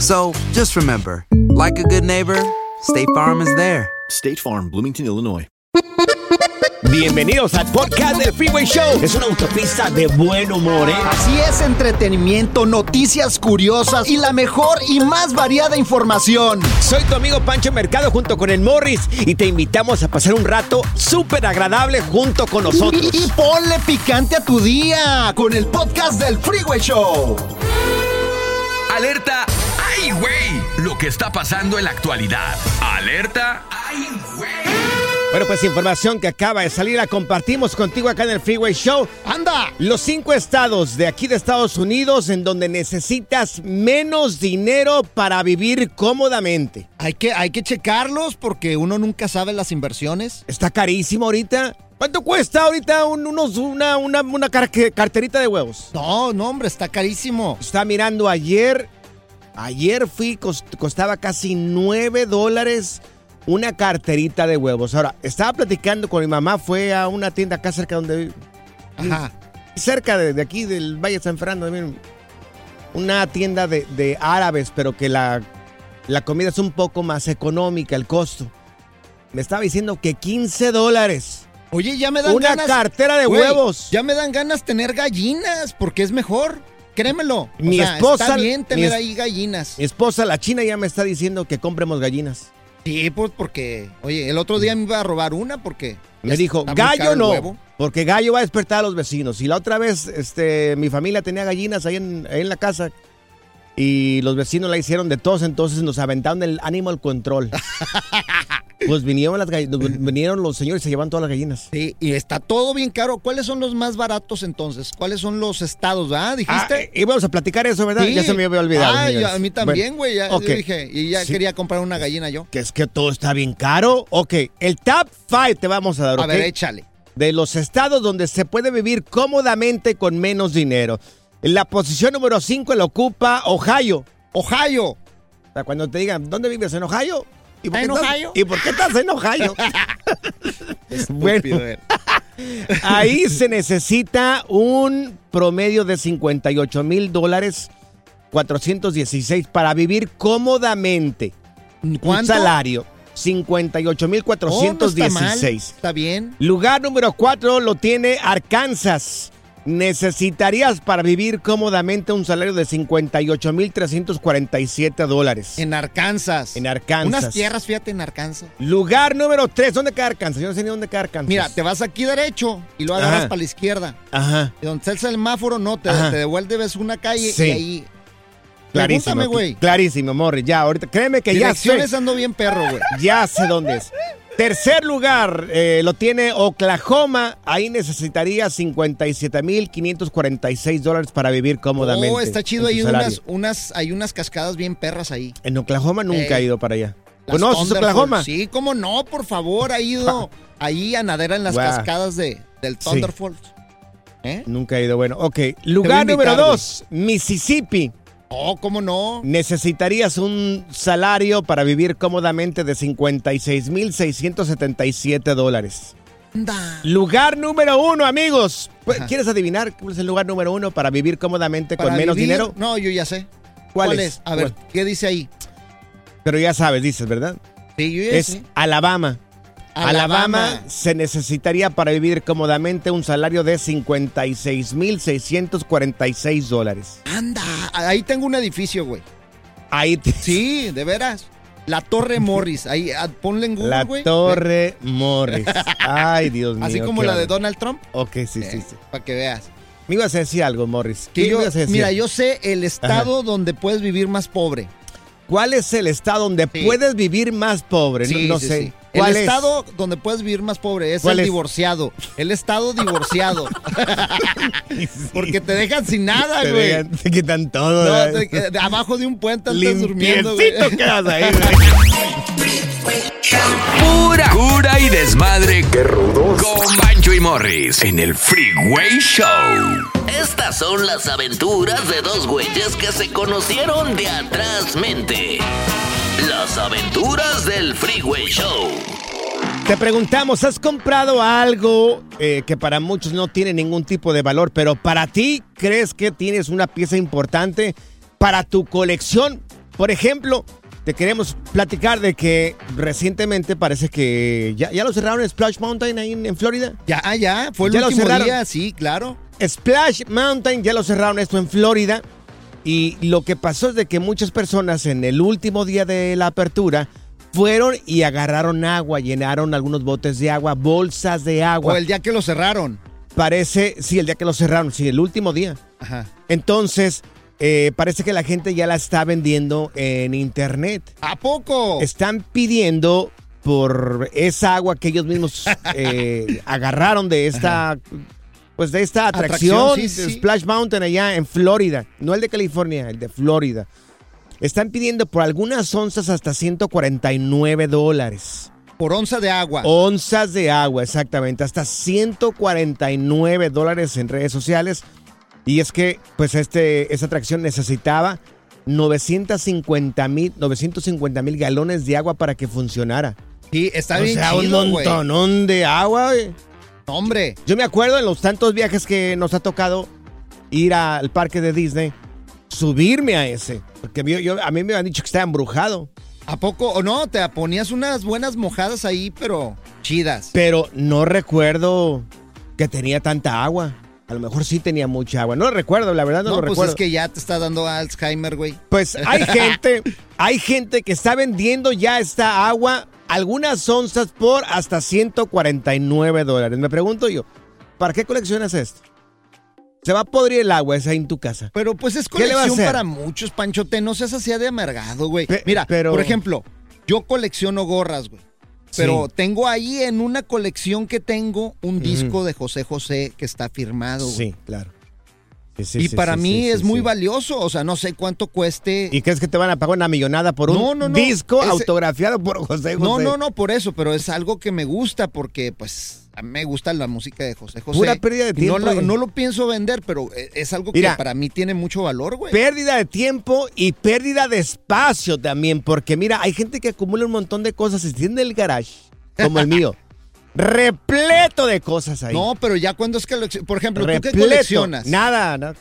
So just remember, like a good neighbor, State Farm is there. State Farm, Bloomington, Illinois. Bienvenidos al podcast del Freeway Show. Es una autopista de buen humor, ¿eh? Así es, entretenimiento, noticias curiosas y la mejor y más variada información. Soy tu amigo Pancho Mercado junto con el Morris y te invitamos a pasar un rato súper agradable junto con nosotros. Y, y ponle picante a tu día con el podcast del Freeway Show. Alerta. Lo que está pasando en la actualidad. Alerta. Bueno, pues información que acaba de salir la compartimos contigo acá en el Freeway Show. ¡Anda! Los cinco estados de aquí de Estados Unidos en donde necesitas menos dinero para vivir cómodamente. Hay que, hay que checarlos porque uno nunca sabe las inversiones. Está carísimo ahorita. ¿Cuánto cuesta ahorita un- unos, una, una, una car- carterita de huevos? No, no, hombre, está carísimo. Está mirando ayer. Ayer fui, cos- costaba casi 9 dólares una carterita de huevos. Ahora, estaba platicando con mi mamá, fue a una tienda acá cerca donde. Ajá. Cerca de, de aquí, del Valle de San Fernando. también, Una tienda de, de árabes, pero que la, la comida es un poco más económica, el costo. Me estaba diciendo que 15 dólares. Oye, ya me dan Una ganas. cartera de huevos. Ya me dan ganas tener gallinas porque es mejor. Créemelo. O Mi sea, esposa- Está bien tener es- ahí gallinas. Mi esposa, la china, ya me está diciendo que compremos gallinas. Sí, pues porque. Oye, el otro día me iba a robar una porque. Me dijo, gallo no, huevo". porque gallo va a despertar a los vecinos. Y la otra vez, este, mi familia tenía gallinas ahí en, ahí en la casa y los vecinos la hicieron de tos, entonces nos aventaron el animal control. pues vinieron, las vinieron los señores y se llevan todas las gallinas. Sí, y está todo bien caro. ¿Cuáles son los más baratos entonces? ¿Cuáles son los estados, ah? Ah, ¿Dijiste? y vamos a platicar eso, ¿verdad? Sí. Ya se me había olvidado. Ah, yo- a mí también, Bueno, güey. ya ok. yo dije, y ya Sí. quería comprar una gallina yo. Que es que todo está bien caro. Ok, el top 5 te vamos a dar, A ver, échale. de los estados donde se puede vivir cómodamente con menos dinero. En la posición número 5 la ocupa Ohio. Ohio. O sea, cuando te digan, ¿dónde vives? ¿En Ohio? ¿Y por, ¿En qué estás- Ohio? ¿Y por qué estás en Ohio? bueno, Estúpido, eh. ahí se necesita un promedio de 58 mil dólares 416 para vivir cómodamente. Un ¿Cuánto? salario. 58 mil Oh, no está mal, 416. Está bien. Lugar número 4 lo tiene Arkansas. Necesitarías para vivir cómodamente un salario de 58.347 dólares. En Arkansas. En Arkansas. Unas tierras, fíjate, en Arkansas. Lugar número 3. ¿Dónde queda Arkansas? Yo no sé ni dónde queda Arkansas. Mira, te vas aquí derecho y lo agarras Ajá. para la izquierda. Ajá. Y donde está el semáforo, no, te, te devuelves una calle Sí. y ahí. Clarísimo. Güey. Clarísimo, Morris. Ya, ahorita. Créeme que ya Direcciones sé. ando bien perro, güey. Ya sé dónde es. Tercer lugar eh, lo tiene Oklahoma. Ahí necesitaría 57.546 dólares para vivir cómodamente. Oh, está chido salario. unas, unas, hay unas cascadas bien perras ahí. En Oklahoma nunca Ey. he ido para allá. ¿Conoces. Oklahoma? Sí, cómo no, por favor, ha ido ahí a nadar en las cascadas de, del Sí. Thunderfalls. ¿Eh? Nunca he ido. Bueno, ok. Lugar número dos, Mississippi. Oh, ¿cómo no? Necesitarías un salario para vivir cómodamente de 56.677 dólares. Lugar número uno, amigos. Pues, ¿Quieres adivinar cuál es el lugar número uno para vivir cómodamente con menos vivir- dinero? No, yo ya sé. ¿Cuál es? A ver, ¿Cuál? ¿qué dice ahí? Pero ya sabes, dices, ¿verdad? Sí, yo ya Es sé. Alabama. Alabama. Alabama se necesitaría para vivir cómodamente un salario de 56.646 dólares. Anda, ahí tengo un edificio, güey. Ahí te- Sí, de veras. La Torre Morris. Ahí, ah, ponle en Google, La güey. Torre Morris. Ay, Dios mío. Así como la de. Donald Trump. Ok, sí, sí, sí. Para que veas. Me ibas a decir algo, Morris. ¿Qué yo, ibas a decir? mira, yo sé el estado donde puedes vivir más pobre. ¿Cuál es el estado donde Sí. puedes vivir más pobre? No- no sí, sé. Sí. ¿Cuál el es? estado donde puedes vivir más pobre es ¿Cuál el es? divorciado. El estado divorciado. Porque te dejan sin nada, Te, güey. dejan- te quitan todo. No, de abajo de un puente estás durmiendo, güey. Quedas ahí, güey. Pura cura y desmadre. Qué rudos. Con Bancho y Morris en el Freeway Show. Estas son las aventuras de dos güeyes que se conocieron de atrás mente. Las aventuras del Freeway Show. Te preguntamos, ¿has comprado algo eh, que para muchos no tiene ningún tipo de valor, pero para ti crees que tienes una pieza importante para tu colección? Por ejemplo, te queremos platicar de que recientemente parece que ya, ya lo cerraron Splash Mountain ahí en, en Florida. Ya, ya, fue el Ya lo último cerraron. día, sí, claro. Splash Mountain ya lo cerraron esto en Florida y lo que pasó es de que muchas personas en el último día de la apertura fueron y agarraron agua, llenaron algunos botes de agua, bolsas de agua. O el día que lo cerraron. Parece, sí, el día que lo cerraron, sí, el último día. Ajá. Entonces, eh, parece que la gente ya la está vendiendo en internet. ¿A poco? Están pidiendo por esa agua que ellos mismos eh, agarraron de esta, pues de esta atracción, Atracción, sí, de sí. Splash Mountain allá en Florida, no el de California, el de Florida. Están pidiendo por algunas onzas hasta 149 dólares. Por onza de agua. Onzas de agua, exactamente, hasta 149 dólares en redes sociales. Y es que, pues, este, esta atracción necesitaba 950 mil 950 mil galones de agua para que funcionara. Sí, está o bien sea, chido, un montonón de agua, güey. Hombre. Yo me acuerdo en los tantos viajes que nos ha tocado ir al parque de Disney, subirme a ese. Porque yo, yo- a mí me han dicho que está embrujado. ¿A poco? O no, te ponías unas buenas mojadas ahí, pero chidas. Pero no recuerdo que tenía tanta agua. A lo mejor sí tenía mucha agua. No lo recuerdo, la verdad no, No, lo pues recuerdo. es que ya te está dando Alzheimer, güey. Pues hay gente, hay gente que está vendiendo ya esta agua, algunas onzas por hasta 149 dólares. Me pregunto yo, ¿para qué coleccionas esto? Se va a podrir el agua esa en tu casa. Pero pues es ¿Qué le va a colección para muchos, Panchote. No seas así de amargado, güey. Pe- Mira, pero- por ejemplo, yo colecciono gorras, güey. Pero Sí. tengo ahí en una colección que tengo un disco de José José que está firmado. güey. Sí, claro. Sí, sí, y para mí es muy valioso. O sea, no sé cuánto cueste. ¿Y crees que te van a pagar una millonada por un No, no, no. disco Ese- autografiado por José José? No, no, no, por eso, pero es algo que me gusta porque, pues, a mí me gusta la música de José José. Pura pérdida de no tiempo, lo- güey. No, lo pienso vender, pero e- es algo Mira. que para mí tiene mucho valor, güey. Pérdida de tiempo y pérdida de espacio también, porque mira, hay gente que acumula un montón de cosas y tiene el garage, como el mío, repleto de cosas ahí. No, pero ya cuando es que, por ejemplo, ¿tú qué repleto. coleccionas? Nada, nada.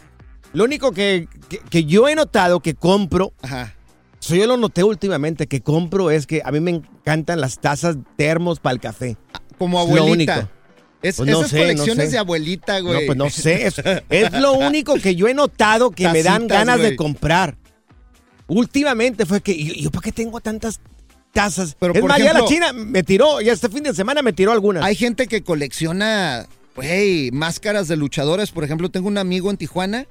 Lo único que, que- que yo he notado que compro, Ajá. yo lo noté últimamente, que compro es que a mí me encantan las tazas termos para el café. Como lo abuelita. único. Es, Pues no esas no colecciones sé. de abuelita, güey. No, pues no sé. Es, es lo único que yo he notado que me dan ganas de comprar. Últimamente fue que, ¿yo, yo para qué tengo tantas tazas? Pero, es por más, ya la ejemplo- China me tiró, ya este fin de semana me tiró algunas. Hay gente que colecciona, güey, máscaras de luchadores. Por ejemplo, tengo un amigo en Tijuana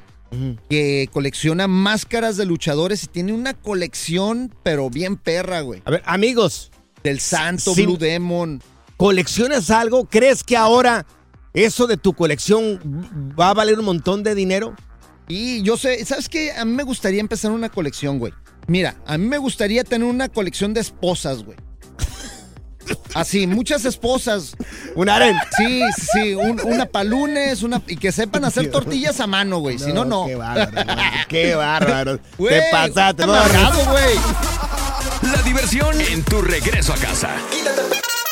que colecciona máscaras de luchadores y tiene una colección, pero bien perra, güey. A ver, amigos, Del Santo, Sí. Blue Demon. ¿Coleccionas algo? ¿Crees que ahora eso de tu colección va a valer un montón de dinero? Y yo sé, ¿sabes qué? A mí me gustaría empezar una colección, güey. Mira, a mí me gustaría tener una colección de esposas, güey. Así, muchas esposas. Un aren. Sí, sí, sí, un- una para lunes, una, y que sepan hacer tortillas a mano, güey. Si no, no. Qué bárbaro, qué bárbaro. Güey, Te pasaste. no, güey. La diversión en tu regreso a casa.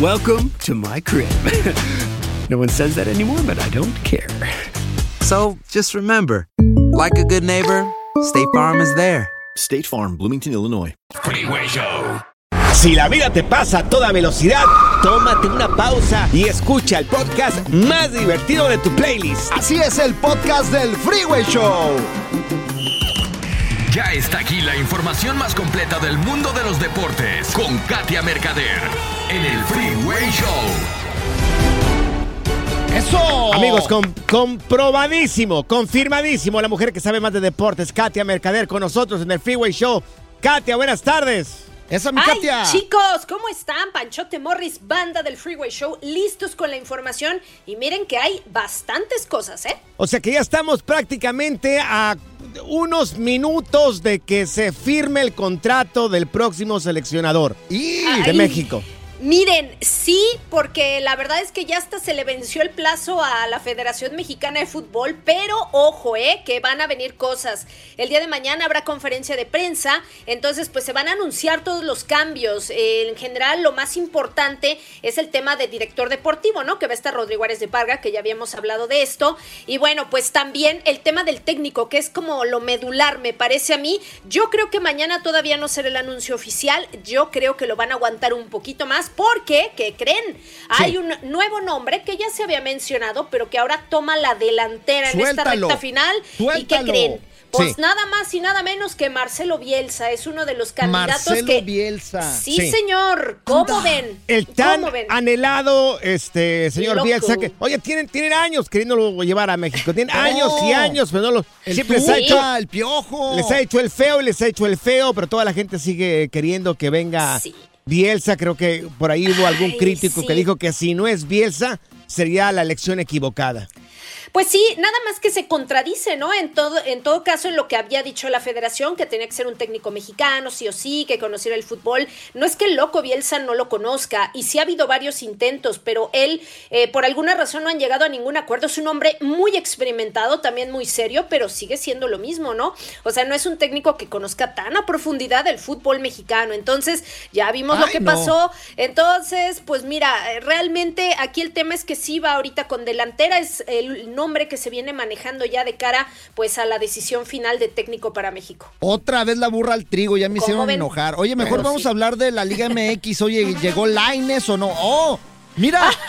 Welcome to my crib. no one says that anymore, but I don't care. So just remember, like a good neighbor, State Farm is there. State Farm, Bloomington, Illinois. Freeway Show. Si la vida te pasa a toda velocidad, tómate una pausa y escucha el podcast más divertido de tu playlist. Así es el podcast del Freeway Show. Ya está aquí la información más completa del mundo de los deportes con Katia Mercader en el Freeway Show. ¡Eso! Amigos, com- comprobadísimo, confirmadísimo, la mujer que sabe más de deportes, Katia Mercader, con nosotros en el Freeway Show. Katia, buenas tardes. Esa mi Ay, Katia. chicos, ¿cómo están? Panchote Morris, banda del Freeway Show, listos con la información. Y miren que hay bastantes cosas, ¿eh? O sea que ya estamos prácticamente a unos minutos de que se firme el contrato del próximo seleccionador de. México. Miren, sí, porque la verdad es que ya hasta se le venció el plazo a la Federación Mexicana de Fútbol, pero ojo, eh, que van a venir cosas. El día de mañana habrá conferencia de prensa, entonces pues se van a anunciar todos los cambios. Eh, en general, lo más importante es el tema de director deportivo, ¿no? Que va a estar Rodrigo Ares de Parga, que ya habíamos hablado de esto. Y bueno, pues también el tema del técnico, que es como lo medular, me parece a mí. Yo creo que mañana todavía no será el anuncio oficial, yo creo que lo van a aguantar un poquito más porque, ¿qué creen? Hay un nuevo nombre que ya se había mencionado, pero que ahora toma la delantera en esta recta final. ¿Y qué creen? Pues Sí. nada más y nada menos que Marcelo Bielsa es uno de los candidatos Marcelo que Bielsa. Sí, Sí. señor. ¿Cómo Anda. ven? El tan ¿Cómo ven? anhelado este señor Loco. Bielsa que, oye, tienen, tienen años queriéndolo llevar a México. Tienen años y años, pero no lo. El siempre les ha, hecho, el Piojo. les ha hecho el feo y les ha hecho el feo, pero toda la gente sigue queriendo que venga Sí. Bielsa. Creo que por ahí hubo algún Ay, crítico sí. que dijo que si no es Bielsa, sería la elección equivocada. Pues sí, nada más que se contradice, ¿no? En todo, en todo caso, en lo que había dicho la federación, que tenía que ser un técnico mexicano, sí o sí, que conociera el fútbol. No es que el loco Bielsa no lo conozca, y sí ha habido varios intentos, pero él, eh, por alguna razón, no han llegado a ningún acuerdo. Es un hombre muy experimentado, también muy serio, pero sigue siendo lo mismo, ¿no? O sea, no es un técnico que conozca tan a profundidad el fútbol mexicano. Entonces, ya vimos lo que no. pasó. Entonces, pues mira, realmente aquí el tema es que sí va ahorita con delantera, es el nombre que se viene manejando ya de cara pues a la decisión final de técnico para México. Otra vez la burra al trigo, ya me ¿Cómo hicieron ven? enojar. Oye, mejor vamos sí. a hablar de la Liga MX. Oye, ¿llegó Laines o no? ¡Oh! Mira.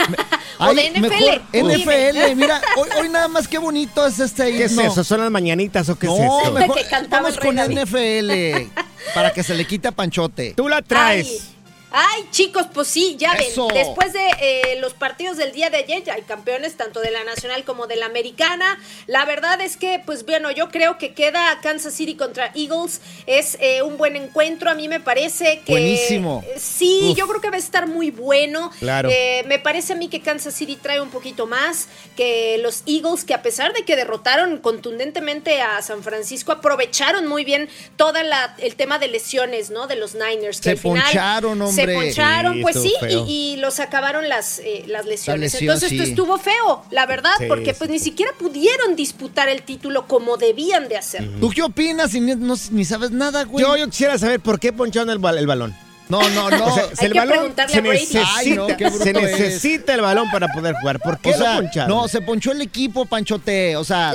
O de NFL, Mejor. NFL, mira, hoy, hoy nada más qué bonito es este ¿Qué es eso? ¿Son las mañanitas o qué No, es eso? mejor Que vamos con. NFL para que se le quite a Panchote. Tú la traes. Ay, Ay, chicos, pues sí, ya Eso. ven. Después de eh, los partidos del día de ayer, ya hay campeones tanto de la nacional como de la americana. La verdad es que, pues bueno, yo creo que queda Kansas City contra Eagles. Es eh, un buen encuentro. A mí me parece que. Buenísimo. Sí, Uf. yo creo que va a estar muy bueno. Claro. Eh, me parece a mí que Kansas City trae un poquito más que los Eagles, que a pesar de que derrotaron contundentemente a San Francisco, aprovecharon muy bien todo el tema de lesiones, ¿no? De los Niners. Que Se al final poncharon, hombre. Se poncharon, Sí, pues sí, y, y los acabaron las, eh, las lesiones. lesión, Entonces sí. esto estuvo feo, la verdad, Sí, porque sí. pues ni siquiera pudieron disputar el título como debían de hacer. ¿Tú qué opinas? Y ni, no- ni sabes nada, güey. Yo, yo quisiera saber por qué poncharon el, bal- el balón. No, no, no. O sea, Hay el que balón preguntarle se a Brady. necesita, Ay, no, qué bruto se es. necesita el balón para poder jugar. ¿Por qué O sea, lo poncharon? no, se ponchó el equipo, Panchote. O sea,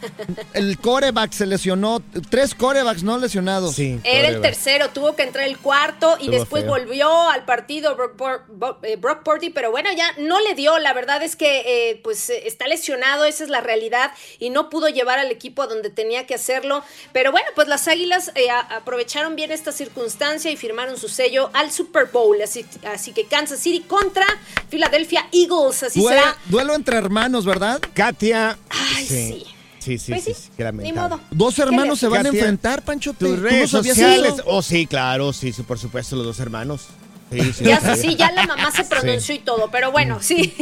el coreback se lesionó. Tres corebacks no lesionados. Sí. Era el tercero, tuvo que entrar el cuarto y Estuvo después feo. volvió al partido Brock, Pur- Bo- eh, Brock Purdy, pero bueno, ya no le dio. La verdad es que eh, pues eh, está lesionado, esa es la realidad y no pudo llevar al equipo a donde tenía que hacerlo. Pero bueno, pues las Águilas eh, a- aprovecharon bien esta circunstancia y firmaron su sello al Super Bowl. Así, así que Kansas City contra Philadelphia Eagles, así será. duelo entre hermanos, ¿verdad? Katia. Ay, sí. Sí, sí, Pues sí, sí, sí, qué Ni modo. Dos ¿Qué hermanos se van a enfrentar, Panchote. Tus ¿Tú no sabías eso? Oh, sí, claro, sí, sí, por supuesto, los dos hermanos. Sí, sí, Ya, sí, ya la mamá se pronunció y todo, pero bueno, sí.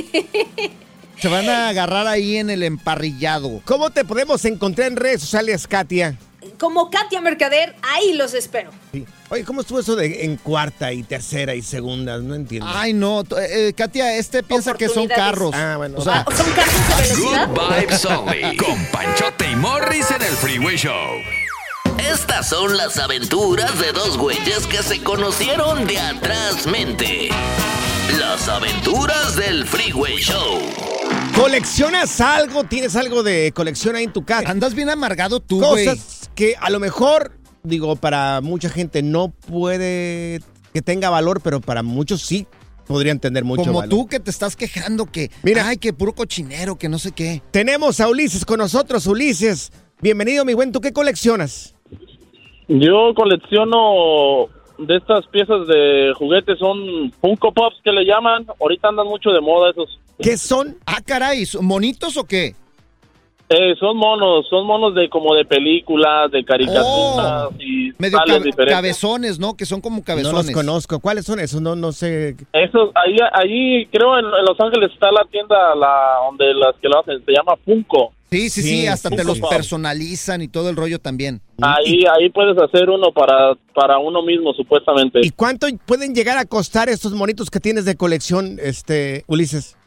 Se van a agarrar ahí en el emparrillado. ¿Cómo te podemos encontrar en redes sociales, Katia? Como Katia Mercader, ahí los espero. Sí. Oye, ¿cómo estuvo eso de en cuarta y tercera y segunda? No entiendo. Ay, no. t- eh, Katia, este piensa que son carros. Ah, bueno. O sea, Ah, ¿Son carros de velocidad? Good Vibes Only. Con Panchote y Morris en el Freeway Show. Estas son las aventuras de dos güeyes que se conocieron de atrás mente. Las aventuras del Freeway Show. ¿Coleccionas algo? ¿Tienes algo de colección ahí en tu casa? andas bien amargado tú, güey. Cosas que a lo mejor, digo, para mucha gente no puede que tenga valor, pero para muchos sí podrían tener mucho Como valor. tú que te estás quejando que, Mira. ay, que puro cochinero, que no sé qué. Tenemos a Ulises con nosotros. Ulises, bienvenido, mi buen. ¿Tú qué coleccionas? Yo colecciono de estas piezas de juguetes, son Funko Pops que le llaman. Ahorita andan mucho de moda esos. ¿Qué son? Ah, caray, ¿son ¿monitos o qué? Eh, son monos, son monos de como de películas, de caricaturas Oh, y Medio diferentes. cabezones, ¿no? Que son como No cabezones. los conozco. ¿Cuáles son esos? No, no sé. Esos, ahí, ahí creo en, en Los Ángeles está la tienda la donde las que lo hacen, se llama Funko. Sí, sí, sí, Sí, hasta te los personalizan y todo el rollo también. Ahí, ahí puedes hacer uno para, para uno mismo, supuestamente. ¿Y cuánto pueden llegar a costar estos monitos que tienes de colección, este, Ulises?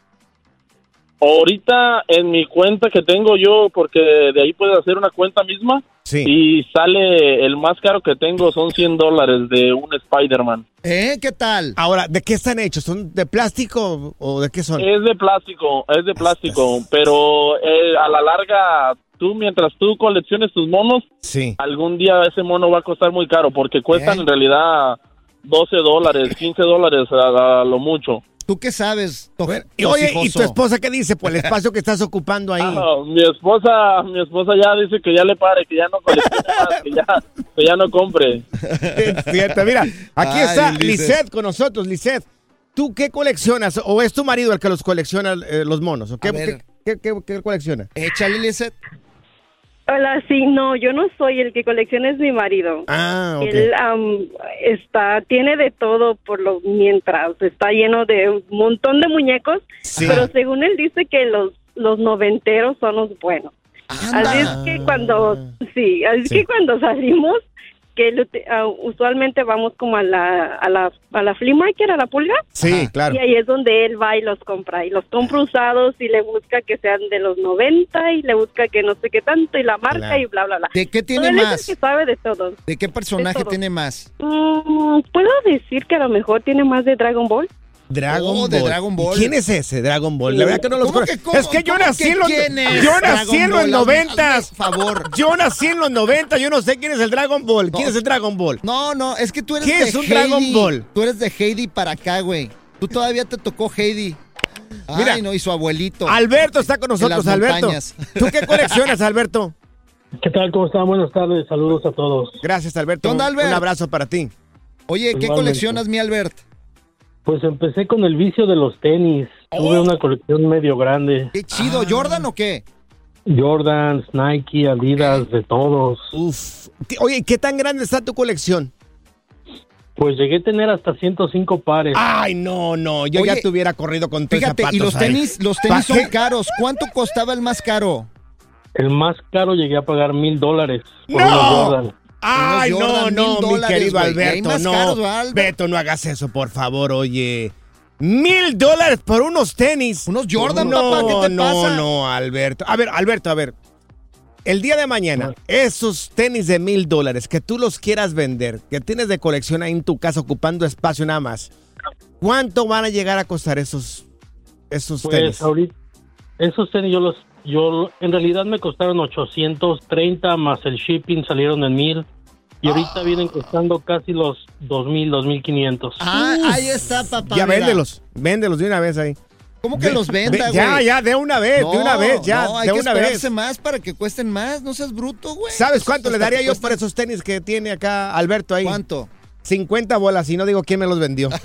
Ahorita en mi cuenta que tengo yo, porque de ahí puedes hacer una cuenta misma, Sí. y sale el más caro que tengo son 100 dólares de un Spider-Man. ¿Eh? ¿Qué tal? Ahora, ¿de qué están hechos? ¿Son de plástico o de qué son? Es de plástico, es de plástico, pero eh, a la larga, tú mientras tú colecciones tus monos, Sí. algún día ese mono va a costar muy caro, porque cuestan ¿Eh? en realidad 12 dólares, 15 dólares a, a lo mucho. ¿Tú qué sabes? Y, oye, ¿y tu esposa qué dice por el espacio que estás ocupando ahí? Ah, mi esposa, mi esposa ya dice que ya le pare, que ya no más, que ya, que ya no compre. Es cierto, mira, aquí Ay, está. Lisette con nosotros. Lisette, ¿tú qué coleccionas? ¿O es tu marido el que los colecciona eh, los monos? ¿O qué, qué, qué- qué- qué colecciona? Échale, Lizeth. Hola, sí, no, yo no soy el que colecciona, es mi marido. Ah, ok. Él am, está, tiene de todo por lo mientras, está lleno de un montón de muñecos, Sí. pero según él dice que los los noventeros son los buenos. Así es que cuando, sí, así Sí. que cuando salimos, que ah, usualmente vamos como a la, a la, a la flea market, a la pulga. Sí, claro. Y ahí es donde él va y los compra. Y los compra usados y le busca que sean de los 90 y le busca que no sé qué tanto y la marca Claro. y bla, bla, bla. ¿De qué tiene Él es el más? que sabe de todo. ¿De qué personaje De tiene más? Mm, ¿Puedo decir que a lo mejor tiene más de Dragon Ball? Dragon Oh, Ball. de Dragon Ball. ¿Y ¿Quién es ese Dragon Ball? La verdad que no los ¿Cómo conozco. que cómo? Es que yo ¿Cómo nací en los quién es Yo nací en los noventas. favor. Yo nací en los noventas. Yo no sé quién es el Dragon Ball. ¿Quién es el Dragon Ball? No, no, es que tú eres ¿Qué de es un Heidi. Dragon Ball? Tú eres de Heidi para acá, güey. Tú todavía te tocó Heidi. Ay, Mira, no, y su abuelito. Alberto está con nosotros, Alberto. montañas. ¿Tú qué coleccionas, Alberto? ¿Qué tal? ¿Cómo están? Buenas tardes. Saludos a todos. Gracias, Alberto. ¿Qué onda, Albert? Un abrazo para ti. Oye, ¿qué Igualmente. coleccionas, mi Albert? Pues empecé con el vicio de los tenis. Tuve una colección medio grande. Qué chido, ¿Jordan o qué? Jordans, Nike, Adidas, de todos. Uf. Oye, ¿qué tan grande está tu colección? Pues llegué a tener hasta 105 pares. Ay, no, no, yo ya te hubiera corrido con tus Fíjate, zapatos y los tenis, los ¿Pa' tenis son caros. ¿Cuánto costaba el más caro? El más caro llegué a pagar mil dólares por ¡No! Jordan. Ay, no, no, mi querido Alberto, no. caros. Beto, no hagas eso, por favor, oye. Mil dólares por unos tenis. Unos Jordan, no, papá, ¿qué te no, pasa? No, Alberto. A ver, Alberto, a ver. El día de mañana, esos tenis de mil dólares que tú los quieras vender, que tienes de colección ahí en tu casa ocupando espacio nada más, ¿cuánto van a llegar a costar esos, esos Pues tenis? ahorita, esos tenis yo los, yo en realidad me costaron 830 más el shipping salieron en mil y ahorita vienen costando casi los 2000, 2500. Ah, ahí está, papá. ya mira. véndelos, véndelos de una vez ahí. ¿Cómo que Ve- los venda, ve- güey? Ya, ya, de una vez, de una vez, ya, no, hay de que una esperarse vez. más para que cuesten más. No seas bruto, güey. ¿Sabes cuánto le daría yo por esos tenis que tiene acá Alberto ahí? ¿Cuánto? 50 bolas y no digo quién me los vendió.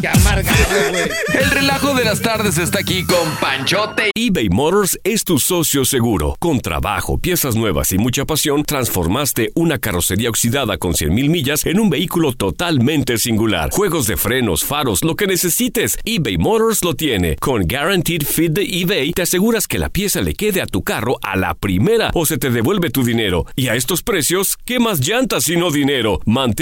Qué amargado, güey. El relajo de las tardes está aquí con Panchote. eBay Motors es tu socio seguro. Con trabajo, piezas nuevas y mucha pasión, transformaste una carrocería oxidada con 100.000 millas en un vehículo totalmente singular. Juegos de frenos, faros, lo que necesites, eBay Motors lo tiene. Con Guaranteed Fit de eBay, te aseguras que la pieza le quede a tu carro a la primera o se te devuelve tu dinero. Y a estos precios, ¿qué más llantas sino dinero? Mantén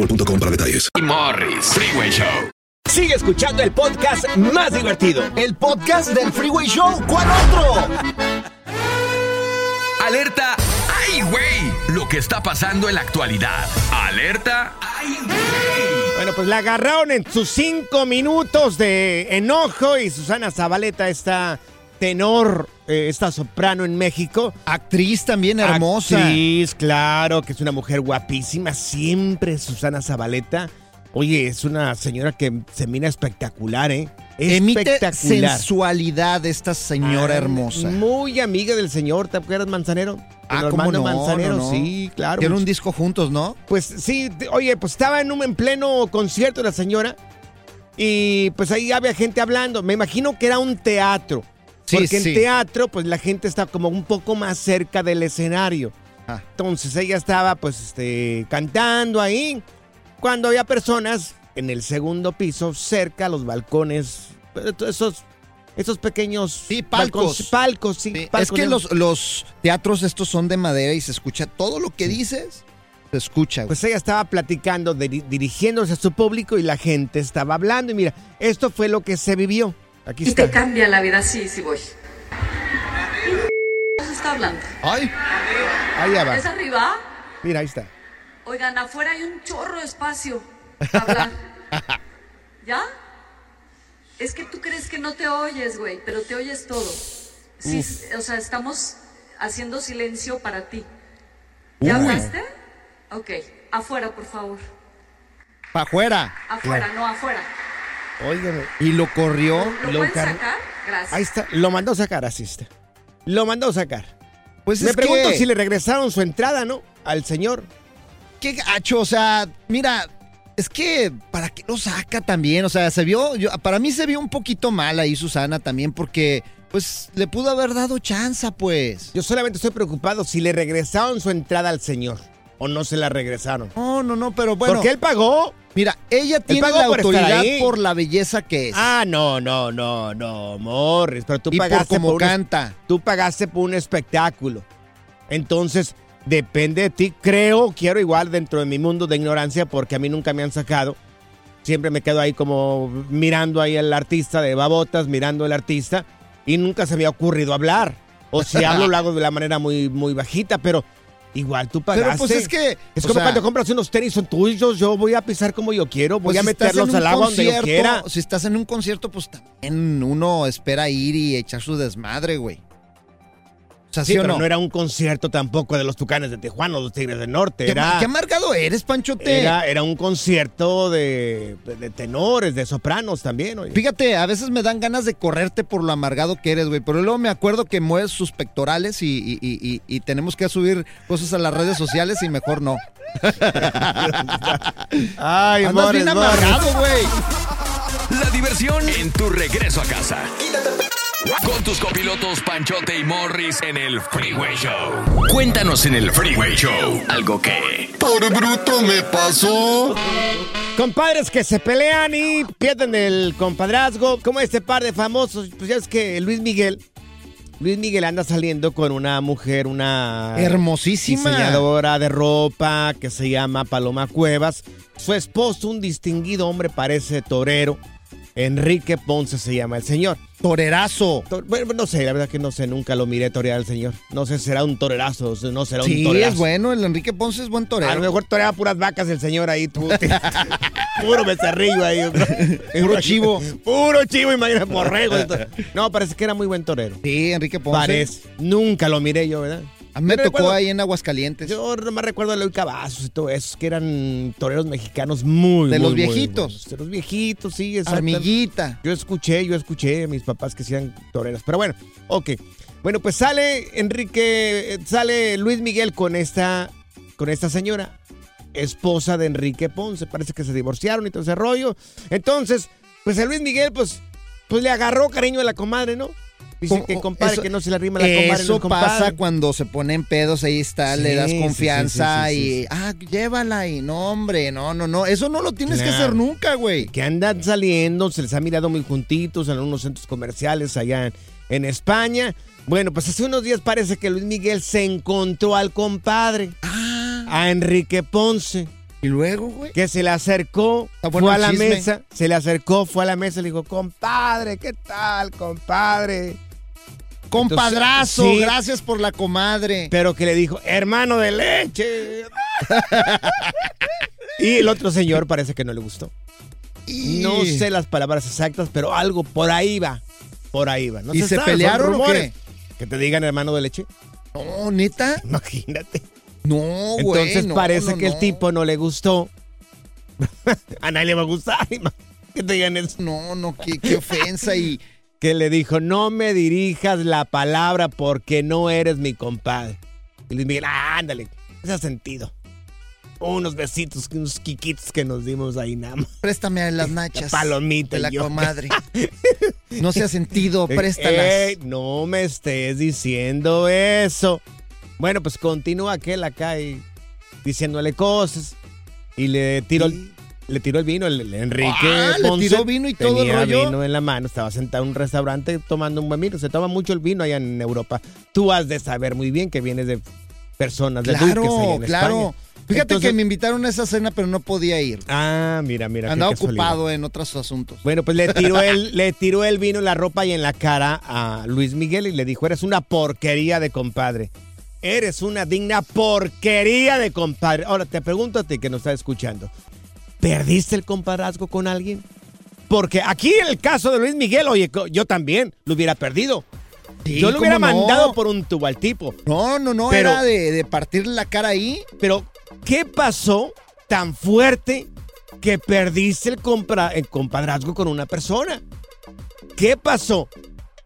boostmobile.com para detalles. Y Morris, Freeway Show. Sigue escuchando el podcast más divertido. El podcast del Freeway Show. ¿Cuál otro? Alerta, ¡ay, güey! Lo que está pasando en la actualidad. Alerta, ¡ay, güey! Bueno, pues la agarraron en sus cinco minutos de enojo y Susana Zabaleta, esta tenor, eh, esta soprano en México. Actriz también hermosa. Actriz, claro, que es una mujer guapísima, siempre Susana Zabaleta. Oye, es una señora que se mira espectacular, ¿eh? Emite Espectacular. sensualidad esta señora hermosa. Muy amiga del señor, ¿te acuerdas, Manzanero? Ah, ¿cómo no? Manzanero, No, no. sí, claro. Tienen un disco juntos, ¿no? Pues sí, oye, pues estaba en un en pleno concierto la señora y pues ahí había gente hablando. Me imagino que era un teatro. Sí, porque en sí. teatro, pues la gente está como un poco más cerca del escenario. Ah. Entonces ella estaba pues este cantando ahí cuando había personas en el segundo piso cerca a los balcones, eh, esos esos pequeños Sí, palcos. palcos, sí, Sí, palcos es que de- los, los teatros estos son de madera y se escucha todo lo que dices. Se escucha. güey. Pues ella estaba platicando, diri- dirigiéndose a su público y la gente estaba hablando. Y mira, esto fue lo que se vivió. Aquí Y está. te cambia la vida, sí, sí voy. ¿Quién está hablando? Ay, ahí va. ¿Es arriba? Mira, ahí está. Oigan, afuera hay un chorro de espacio. para hablar. ¿Ya? Es que tú crees que no te oyes, güey, pero te oyes todo. Sí, o sea, estamos haciendo silencio para ti. ¿Ya Uy. hablaste? Ok, afuera, por favor. Para afuera. Afuera, no afuera. Óigame. Y lo corrió. ¿Lo Lo sacar? Gracias. Ahí está. Lo mandó a sacar, así está. Lo mandó a sacar. Pues Me pregunto que- si le regresaron su entrada, ¿no? Al señor. Qué gacho, o sea, mira, es que ¿para qué lo saca también? O sea, se vio, yo, para mí se vio un poquito mal ahí Susana también porque Pues le pudo haber dado chanza, pues. Yo solamente estoy preocupado si le regresaron su entrada al señor o no se la regresaron. No, no, no, pero bueno. Porque él pagó. Mira, ella tiene la por autoridad por la belleza que es. Ah, no, no, no, no, Morris, pero tú Y por pagaste cómo un- canta. tú pagaste por un espectáculo. Entonces, depende de ti. Creo, quiero igual dentro de mi mundo de ignorancia porque a mí nunca me han sacado. Siempre me quedo ahí como mirando ahí al artista de babotas, mirando al artista y nunca se me ha ocurrido hablar. O si hablo lo hago de la manera muy muy bajita, pero igual tú pagaste. Pero pues es que, es como sea- cuando compras unos tenis son tuyos, yo voy a pisar como yo quiero, voy Pues a si meterlos al agua donde yo quiera. Si estás en un concierto, pues también uno espera ir y echar su desmadre, güey. O sea, Sí, ¿sí, o pero no? no era un concierto tampoco de los Tucanes de Tijuana o los Tigres del Norte. ¿Qué, Era, qué amargado eres, Panchote? era, era un concierto de, de tenores, de sopranos también. oye. Fíjate, a veces me dan ganas de correrte por lo amargado que eres, güey. Pero luego me acuerdo que mueves sus pectorales y, y- y- y- y tenemos que subir cosas a las redes sociales y mejor no. Ay, Andas Morris, bien amargado, güey. La diversión en tu regreso a casa. Con tus copilotos Panchote y Morris en el Freeway Show. Cuéntanos en el Freeway Show algo que... Por bruto me pasó. Compadres que se pelean y pierden el compadrazgo, como este par de famosos. Pues ya es que Luis Miguel. Luis Miguel anda saliendo con una mujer, una Hermosísima. diseñadora de ropa que se llama Paloma Cuevas. Su esposo, un distinguido hombre, parece torero. Enrique Ponce se llama el señor. Torerazo. To- Bueno, no sé, la verdad que no sé, nunca lo miré torear al señor. No sé, será un torerazo, no será un Sí, torerazo. es bueno. El Enrique Ponce es buen torero. A lo mejor toreaba puras vacas el señor ahí, tú. Puro becerrillo ahí. Puro chivo. Puro chivo, imagínate, borrego. No, parece que era muy buen torero. Sí, Enrique Ponce. Parece. Nunca lo miré yo, ¿verdad? A mí me tocó recuerdo- ahí en Aguascalientes. Yo nomás recuerdo a Eloy Cavazos y todo eso, que eran toreros mexicanos muy, De muy, los muy viejitos. buenos. De los viejitos, sí, exacto. Armillita. Yo escuché, yo escuché a mis papás que sean toreros. Pero bueno, ok. Bueno, pues sale Enrique, sale Luis Miguel con esta, con esta señora, esposa de Enrique Ponce. Parece que se divorciaron y todo ese rollo. Entonces, pues a Luis Miguel, pues, pues le agarró cariño a la comadre, ¿no? Dice que compadre, Eso- que no se le arrima la comadre. no Eso es compadre. pasa cuando se ponen pedos, ahí está, le das confianza sí, sí, y, ah, llévala y no, hombre, no, no, no, eso no lo tienes que hacer nunca, güey. que andan saliendo, se les ha mirado muy juntitos en unos centros comerciales allá en, en España. Bueno, pues hace unos días parece que Luis Miguel se encontró al compadre, a Enrique Ponce, Y luego, güey. que se le acercó, bueno fue a la chisme. mesa, se le acercó, fue a la mesa y le dijo, compadre, ¿qué tal, compadre? Compadrazo, Entonces, sí. gracias por la comadre. Pero que le dijo, hermano de leche. y el otro señor parece que no le gustó. No sé las palabras exactas, pero algo por ahí va. Por ahí va. No ¿Y se sabe, pelearon o qué? Que te digan hermano de leche. No, neta. Imagínate. No, güey. Entonces no, parece no, que el tipo no le gustó. A nadie le va a gustar. Que te digan eso. No, no, qué, qué ofensa y. Que le dijo, no me dirijas la palabra porque no eres mi compadre. Y Luis Miguel, "Ah, ándale, ese sentido. Unos besitos, unos quiquitos que nos dimos ahí nada más. Préstame las nachas. Palomita De la yo. comadre. No se ha sentido, préstalas. ey, no me estés diciendo eso. Bueno, pues continúa aquel acá y diciéndole cosas. Y le tiró, el- le tiró el vino, el, el Enrique. Ah, le Ponce tiró vino y todo el tenía rollo. vino en la mano, estaba sentado en un restaurante tomando un buen vino. Se toma mucho el vino allá en Europa. Tú has de saber muy bien que vienes de personas de duques allá Claro, en claro. España. Fíjate Entonces- que me invitaron a esa cena, pero no podía ir. Ah, mira, mira. Andaba ocupado en otros asuntos. Bueno, pues le tiró, el, le tiró el vino en la ropa y en la cara a Luis Miguel y le dijo, eres una porquería de compadre. Eres una digna porquería de compadre. Ahora, te pregunto a ti que nos estás escuchando. ¿Perdiste el compadrazgo con alguien? Porque aquí en el caso de Luis Miguel, oye, yo también lo hubiera perdido. Sí, yo lo hubiera mandado por un tubo al tipo. No, no, no, Pero- era de, de partirle la cara ahí. Pero, ¿qué pasó tan fuerte que perdiste el, compra- el compadrazgo con una persona? ¿Qué pasó?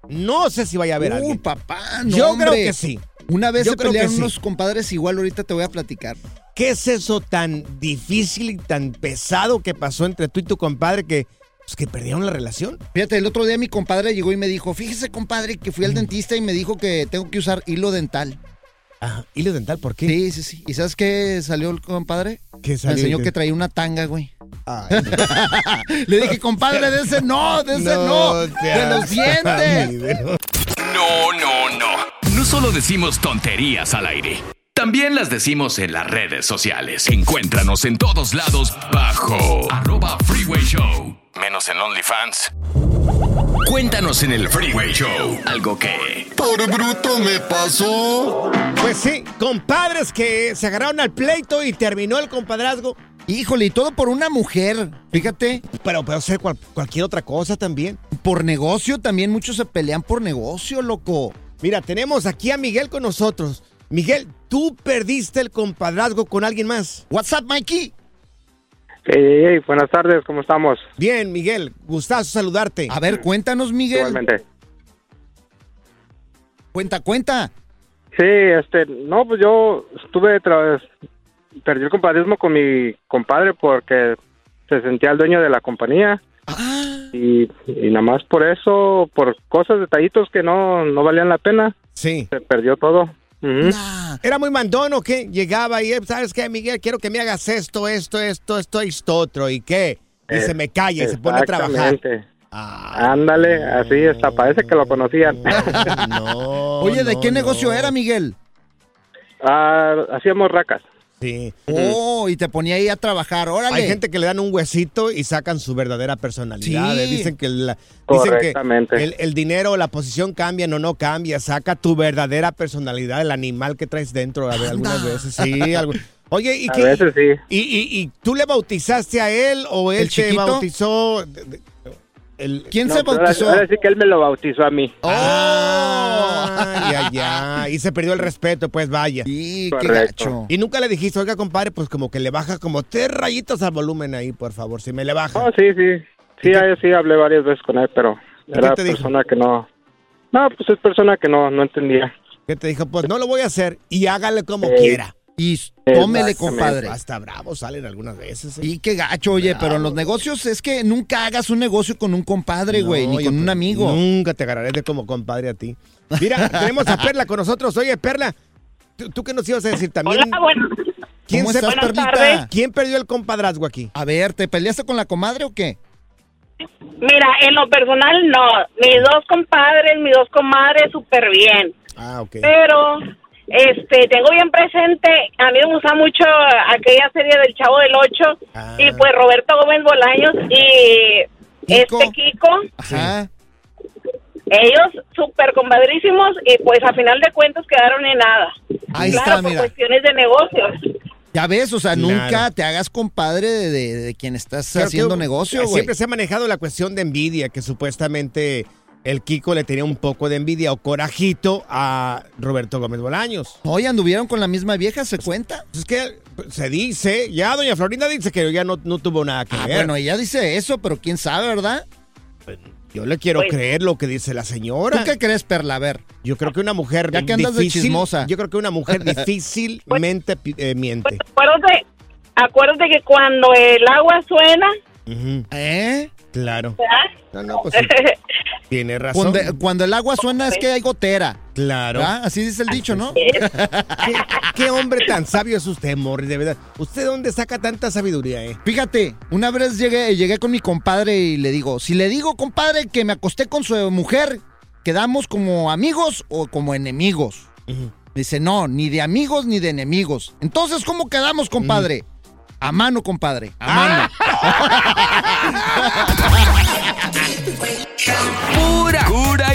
No sé si vaya a haber Uh, alguien. papá, no, Yo hombre. creo que sí. Una vez Yo se pelearon sí. unos compadres igual, ahorita te voy a platicar. ¿Qué es eso tan difícil y tan pesado que pasó entre tú y tu compadre que Pues que perdieron la relación. Fíjate, el otro día mi compadre llegó y me dijo, fíjese compadre que fui al dentista y me dijo que tengo que usar hilo dental. Ah, hilo dental, ¿por qué? Sí, sí, sí. ¿Y sabes qué salió el compadre? ¿Qué Me salió? enseñó ¿Qué? que traía una tanga, güey. Ay. Le dije, compadre, de ese no, de ese no, de los dientes. No, no, no. No solo decimos tonterías al aire. También las decimos en las redes sociales. Encuéntranos en todos lados bajo arroba Freeway Show. Menos en OnlyFans. Cuéntanos en el Freeway Show algo que... Por bruto me pasó. Pues sí, compadres que se agarraron al pleito y terminó el compadrazgo. Híjole, y todo por una mujer, fíjate. Pero puede ser cual- cualquier otra cosa también. Por negocio, también muchos se pelean por negocio, loco. Mira, tenemos aquí a Miguel con nosotros. Miguel, tú perdiste el compadrazgo con alguien más. What's up, Mikey? Hey, buenas tardes, ¿cómo estamos? Bien, Miguel, gustazo saludarte. A ver, cuéntanos, Miguel. Igualmente. Cuenta, cuenta. Sí, este, no, pues yo estuve, tra- perdí el compadrismo con mi compadre porque se sentía el dueño de la compañía. Y, y nada más por eso, por cosas, detallitos que no, no valían la pena. Sí. Se perdió todo. Ujú. Era muy mandón o qué? Llegaba y, ¿sabes qué, Miguel? Quiero que me hagas esto, esto, esto, esto, esto, otro. ¿Y qué? Y se me calla y se pone a trabajar. Exactamente. Ándale, así está, parece que lo conocían. Oye, ¿de qué negocio era, Miguel? Ah, hacíamos racas. Sí. Oh, y te ponía ahí a trabajar, órale. Hay gente que le dan un huesito y sacan su verdadera personalidad. Sí. eh. Dicen que, la- dicen que el, el dinero, la posición cambian o no cambia. Saca tu verdadera personalidad, el animal que traes dentro. A ver, algunas veces sí. algo- Oye, ¿y A qué? veces sí. ¿Y, y, y tú le bautizaste a él o él ¿El te chiquito? bautizó? El- ¿Quién No, se ahora- bautizó? Ahora sí que él me lo bautizó a mí. Ah, ya, ya. Y se perdió el respeto, pues vaya. Sí, qué Correcto. gacho. Y nunca le dijiste, oiga, compadre, pues como que le baja como tres rayitos al volumen ahí, por favor, si me le baja. Oh, sí, sí. Sí, ahí sí hablé varias veces con él, pero qué era te dijo? persona que no... No, pues es persona que no, no entendía. Que te dijo, pues no lo voy a hacer y hágale como Eh, quiera. Y tómele, compadre. Hasta bravo salen algunas veces. ¿eh? Y qué gacho, oye, pero en los negocios es que nunca hagas un negocio con un compadre, güey, No, ni con un amigo. Nunca te agarraré de como compadre a ti. Mira, tenemos a Perla con nosotros. Oye, Perla, ¿tú, tú qué nos ibas a decir también? Hola, bueno. ¿Quién, ¿Cómo se- estás, Buenas Perlita? tardes. ¿Quién perdió el compadrazgo aquí? A ver, ¿te peleaste con la comadre o qué? Mira, en lo personal no. Mis dos compadres, mis dos comadres, súper bien. Ah, ok. Pero, este, tengo bien presente, a mí me gusta mucho aquella serie del Chavo del Ocho Ah. y pues Roberto Gómez Bolaños y Kiko. este Kiko, Ajá. ellos súper compadrísimos y pues a final de cuentas quedaron en nada. Ahí claro, está, por mira. cuestiones de negocios. Ya ves, o sea, Claro. nunca te hagas compadre de, de- de quien estás haciendo que negocio, güey. Siempre se ha manejado la cuestión de envidia, que supuestamente el Kiko le tenía un poco de envidia o corajito a Roberto Gómez Bolaños. Oye, anduvieron con la misma vieja, ¿se cuenta? Pues es que se dice, ya doña Florinda dice que ya no, no tuvo nada que Ah, ver. bueno, ella dice eso, pero quién sabe, ¿verdad? Yo le quiero Pues- creer lo que dice la señora. ¿Tú qué crees, Perla? A ver. Yo creo que una mujer Ya que andas de difícil- chismosa. Yo creo que una mujer difícilmente eh, miente. Acuérdate, acuérdate que cuando el agua suena, ¿Eh? Claro. ¿verdad? No, no, pues sí, tiene razón. Cuando, cuando el agua suena es que hay gotera. Claro. ¿verdad? Así dice el dicho, ¿no? ¿Qué, qué hombre tan sabio es usted, Morris, de verdad. ¿Usted dónde saca tanta sabiduría, eh? Fíjate, una vez llegué, llegué con mi compadre y le digo, si le digo, compadre, que me acosté con su mujer, ¿quedamos como amigos o como enemigos? Dice, no, ni de amigos ni de enemigos. Entonces, ¿cómo quedamos, compadre? A mano, compadre, a mano. Pura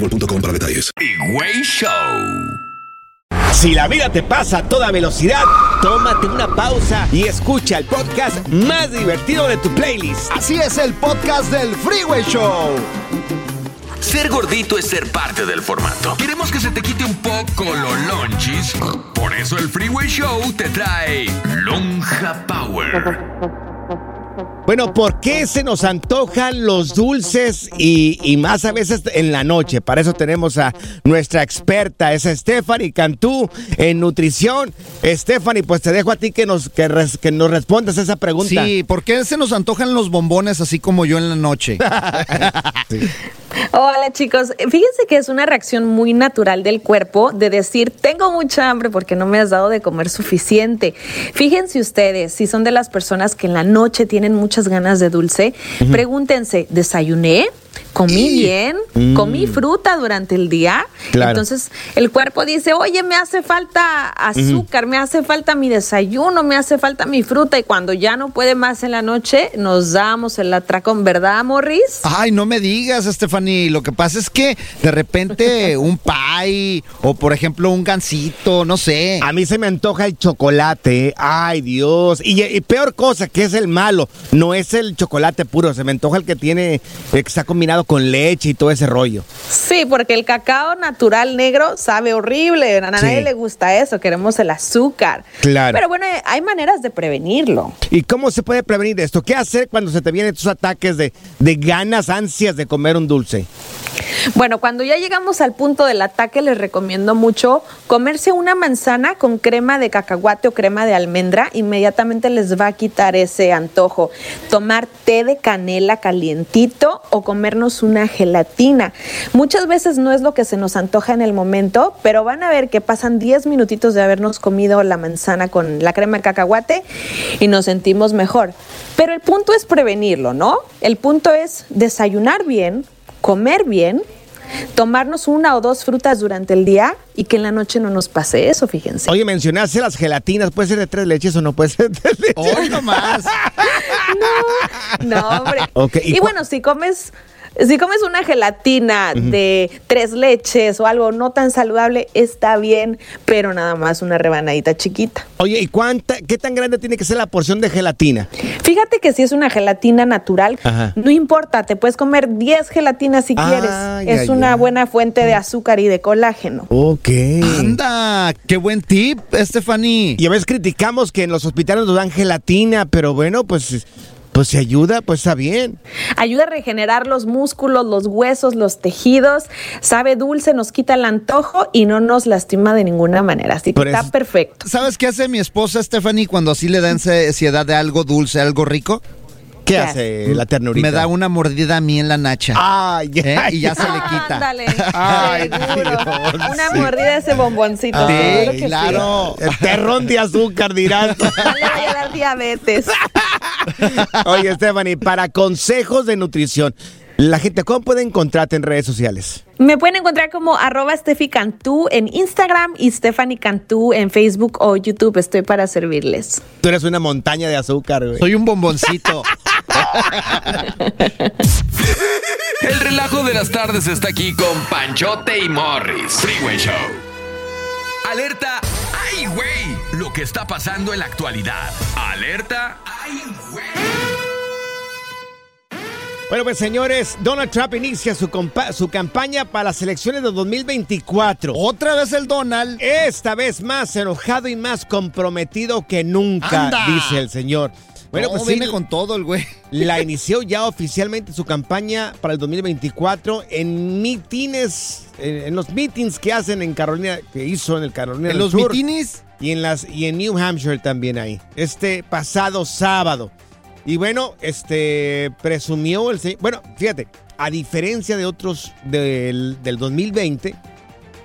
boostmobile.com para detalles. Freeway Show. Si la vida te pasa a toda velocidad, tómate una pausa y escucha el podcast más divertido de tu playlist. Así es el podcast del Freeway Show. Ser gordito es ser parte del formato. Queremos que se te quite un poco los lonchis. Por eso el Freeway Show te trae Lonja Power. Bueno, ¿por qué se nos antojan los dulces y, y, más a veces en la noche? Para eso tenemos a nuestra experta, es Stephanie Cantú en nutrición. Stephanie, pues te dejo a ti que nos, que, res, que nos respondas esa pregunta. Sí, ¿por qué se nos antojan los bombones así como yo en la noche? sí. Hola chicos, fíjense que es una reacción muy natural del cuerpo de decir tengo mucha hambre porque no me has dado de comer suficiente. Fíjense ustedes, si son de las personas que en la noche tienen muchas ganas de dulce, uh -huh. pregúntense, ¿desayuné? Comí bien, mm. comí fruta durante el día. Claro. Entonces el cuerpo dice, oye, me hace falta azúcar, mm. me hace falta mi desayuno, me hace falta mi fruta. Y cuando ya no puede más en la noche, nos damos el atracón, ¿verdad, Morris? Ay, no me digas, Stephanie. Lo que pasa es que de repente un pie o, por ejemplo, un gansito, no sé. A mí se me antoja el chocolate. Ay, Dios. Y, y peor cosa, que es el malo, no es el chocolate puro, se me antoja el que tiene, el que está combinado con leche y todo ese rollo. Sí, porque el cacao natural negro sabe horrible. A nadie sí. le gusta eso. Queremos el azúcar. Claro. Pero bueno, hay maneras de prevenirlo. ¿Y cómo se puede prevenir esto? ¿Qué hacer cuando se te vienen estos ataques de, de ganas, ansias de comer un dulce? Bueno, cuando ya llegamos al punto del ataque, les recomiendo mucho comerse una manzana con crema de cacahuate o crema de almendra. Inmediatamente les va a quitar ese antojo. Tomar té de canela calientito o comernos una gelatina. Muchas veces no es lo que se nos antoja en el momento, pero van a ver que pasan 10 minutitos de habernos comido la manzana con la crema de cacahuate y nos sentimos mejor. Pero el punto es prevenirlo, ¿no? El punto es desayunar bien, comer bien, tomarnos una o dos frutas durante el día y que en la noche no nos pase eso, fíjense. Oye, mencionaste las gelatinas, ¿puede ser de tres leches o no puede ser de tres leches? Hoy nomás. no, no, hombre. Okay, y, y bueno, si comes si comes una gelatina uh -huh. de tres leches o algo no tan saludable, está bien, pero nada más una rebanadita chiquita. Oye, ¿y cuánta, qué tan grande tiene que ser la porción de gelatina? Fíjate que si es una gelatina natural, Ajá. no importa, te puedes comer 10 gelatinas si ah, quieres. Es una buena fuente de azúcar y de colágeno. Ok. Anda, qué buen tip, Stephanie. Y a veces criticamos que en los hospitales nos dan gelatina, pero bueno, pues pues si ayuda, pues está bien. Ayuda a regenerar los músculos, los huesos, los tejidos. Sabe dulce, nos quita el antojo y no nos lastima de ninguna manera. Así que está perfecto. ¿Sabes qué hace mi esposa Stephanie cuando así le da ansiedad de algo dulce, algo rico? ¿Qué, ¿Qué hace la ternurita? Me da una mordida a mí en la nacha. Ay, ¿Eh? Y ya se le quita. Ándale. Ay, Una sí. mordida de ese bomboncito. Ay, sí, claro. Sí. Terrón de azúcar, dirás. le vaya a dar diabetes. Oye, Stephanie, para consejos de nutrición, la gente, ¿cómo puede encontrarte en redes sociales? Me pueden encontrar como arroba Steffi Cantú en Instagram y Stephanie Cantú en Facebook o YouTube. Estoy para servirles. Tú eres una montaña de azúcar, güey. Soy un bomboncito. El relajo de las tardes está aquí con Panchote y Morris. Freeway Show. Alerta. ¡Ay, güey! Lo que está pasando en la actualidad. Alerta. ¡Ay, güey! Bueno, pues señores, Donald Trump inicia su, compa- su campaña para las elecciones de 2024. Otra vez el Donald. Esta vez más enojado y más comprometido que nunca, ¡Anda! dice el señor. Bueno, No, pues viene con todo el güey. la inició ya oficialmente su campaña para el 2024 en mítines, en, en los meetings que hacen en Carolina, que hizo en el Carolina ¿En del los Sur. Y en las y en New Hampshire también ahí. Este pasado sábado. Y bueno, este presumió el bueno, fíjate, a diferencia de otros del, del 2020,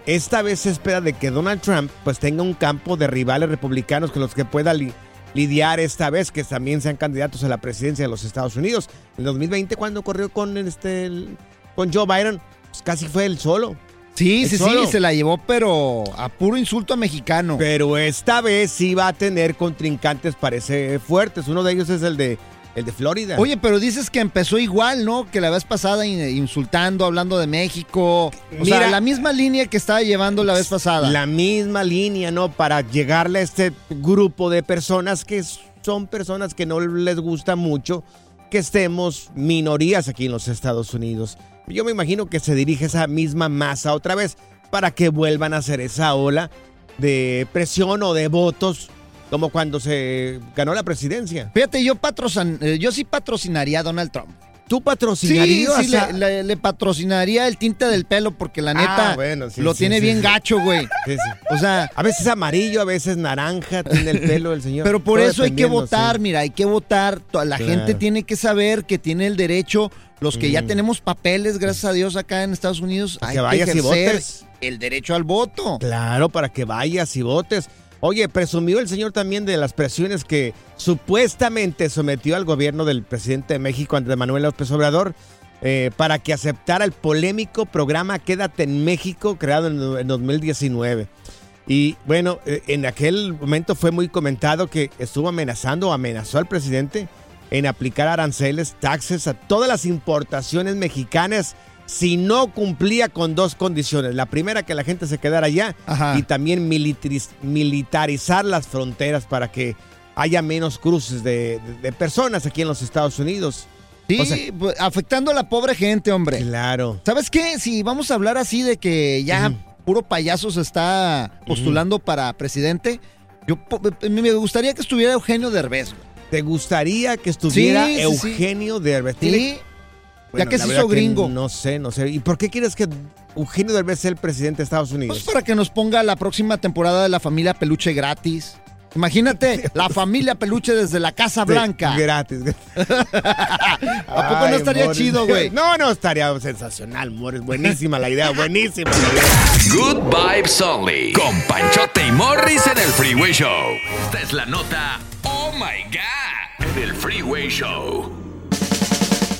esta vez se espera de que Donald Trump pues tenga un campo de rivales republicanos con los que pueda li- lidiar esta vez, que también sean candidatos a la presidencia de los Estados Unidos. En 2020 cuando corrió con este el- con Joe Biden, pues casi fue él solo. Sí, sí, solo. sí, se la llevó, pero a puro insulto a mexicano. Pero esta vez sí va a tener contrincantes, parece fuertes. Uno de ellos es el de, el de Florida. Oye, pero dices que empezó igual, ¿no? Que la vez pasada in- insultando, hablando de México. O Mira- sea, la misma línea que estaba llevando la vez pasada. La misma línea, ¿no? Para llegarle a este grupo de personas que son personas que no les gusta mucho que estemos minorías aquí en los Estados Unidos. Yo me imagino que se dirige esa misma masa otra vez para que vuelvan a hacer esa ola de presión o de votos como cuando se ganó la presidencia. Fíjate, yo patrocin- eh, yo sí patrocinaría a Donald Trump. ¿Tú Sí, patrocinarías? sí, a- le, le- le patrocinaría el tinte del pelo porque la neta Ah, bueno, sí, lo sí, tiene sí, bien sí. gacho, güey. Sí, sí. O sea, A veces amarillo, a veces naranja, tiene el pelo el señor. Pero por Todo eso hay que votar, sí. mira, hay que votar. La Claro. gente tiene que saber que tiene el derecho, los que ya Mm. tenemos papeles, gracias a Dios, acá en Estados Unidos, hay que que vayas y votes. el derecho al voto. Claro, para que vayas y votes. Oye, presumió el señor también de las presiones que supuestamente sometió al gobierno del presidente de México, Andrés Manuel López Obrador, eh, para que aceptara el polémico programa Quédate en México, creado en, en 2019. Y bueno, eh, en aquel momento fue muy comentado que estuvo amenazando o amenazó al presidente en aplicar aranceles, taxes a todas las importaciones mexicanas si no cumplía con dos condiciones. La primera, que la gente se quedara allá Ajá. y también militariz- militarizar las fronteras para que haya menos cruces de, de- de personas aquí en los Estados Unidos. Sí, O sea, pues, afectando a la pobre gente, hombre. Claro. ¿Sabes qué? Si vamos a hablar así de que ya puro payaso se está postulando para presidente, yo me gustaría que estuviera Eugenio Derbez. güey. ¿Te gustaría que estuviera Sí, sí, sí. Eugenio Derbez? Sí, Ya que se hizo gringo. No sé, no sé. ¿Y por qué quieres que Eugenio Derbez sea el presidente de Estados Unidos? Pues para que nos ponga la próxima temporada de la familia Peluche gratis. Imagínate, la familia Peluche desde la Casa Blanca. Gratis. ¿A poco no estaría Morris. chido, güey? No, no, estaría sensacional, Morris. Buenísima la idea, buenísima la idea. Good Vibes Only. Con Panchote y Morris en el Freeway Show. Esta es la nota Oh My God en el Freeway Show.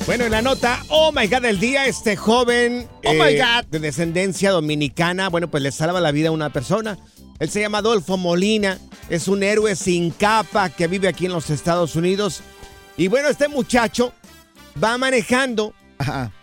Bueno, en la nota, oh my God, del día, este joven Oh my God. de descendencia dominicana, bueno, pues le salva la vida a una persona. Él se llama Adolfo Molina, es un héroe sin capa que vive aquí en los Estados Unidos. Y bueno, este muchacho va manejando,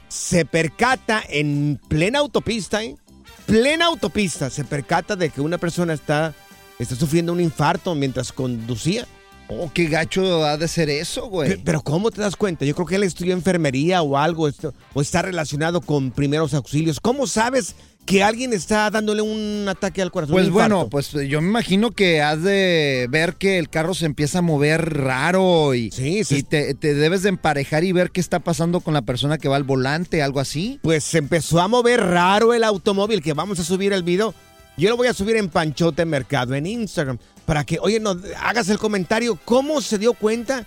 se percata en plena autopista, ¿eh? Plena autopista, se percata de que una persona está, está sufriendo un infarto mientras conducía. Oh, qué gacho ha de ser eso, güey. Pe- Pero ¿cómo te das cuenta? Yo creo que él estudió enfermería o algo, esto- o está relacionado con primeros auxilios. ¿Cómo sabes que alguien está dándole un ataque al corazón? Pues bueno, pues yo me imagino que has de ver que el carro se empieza a mover raro y, y te, te debes de emparejar y ver qué está pasando con la persona que va al volante, algo así. Pues se empezó a mover raro el automóvil que vamos a subir el video. Yo lo voy a subir en Panchote Mercado en Instagram para que, oye, no, hagas el comentario. ¿Cómo se dio cuenta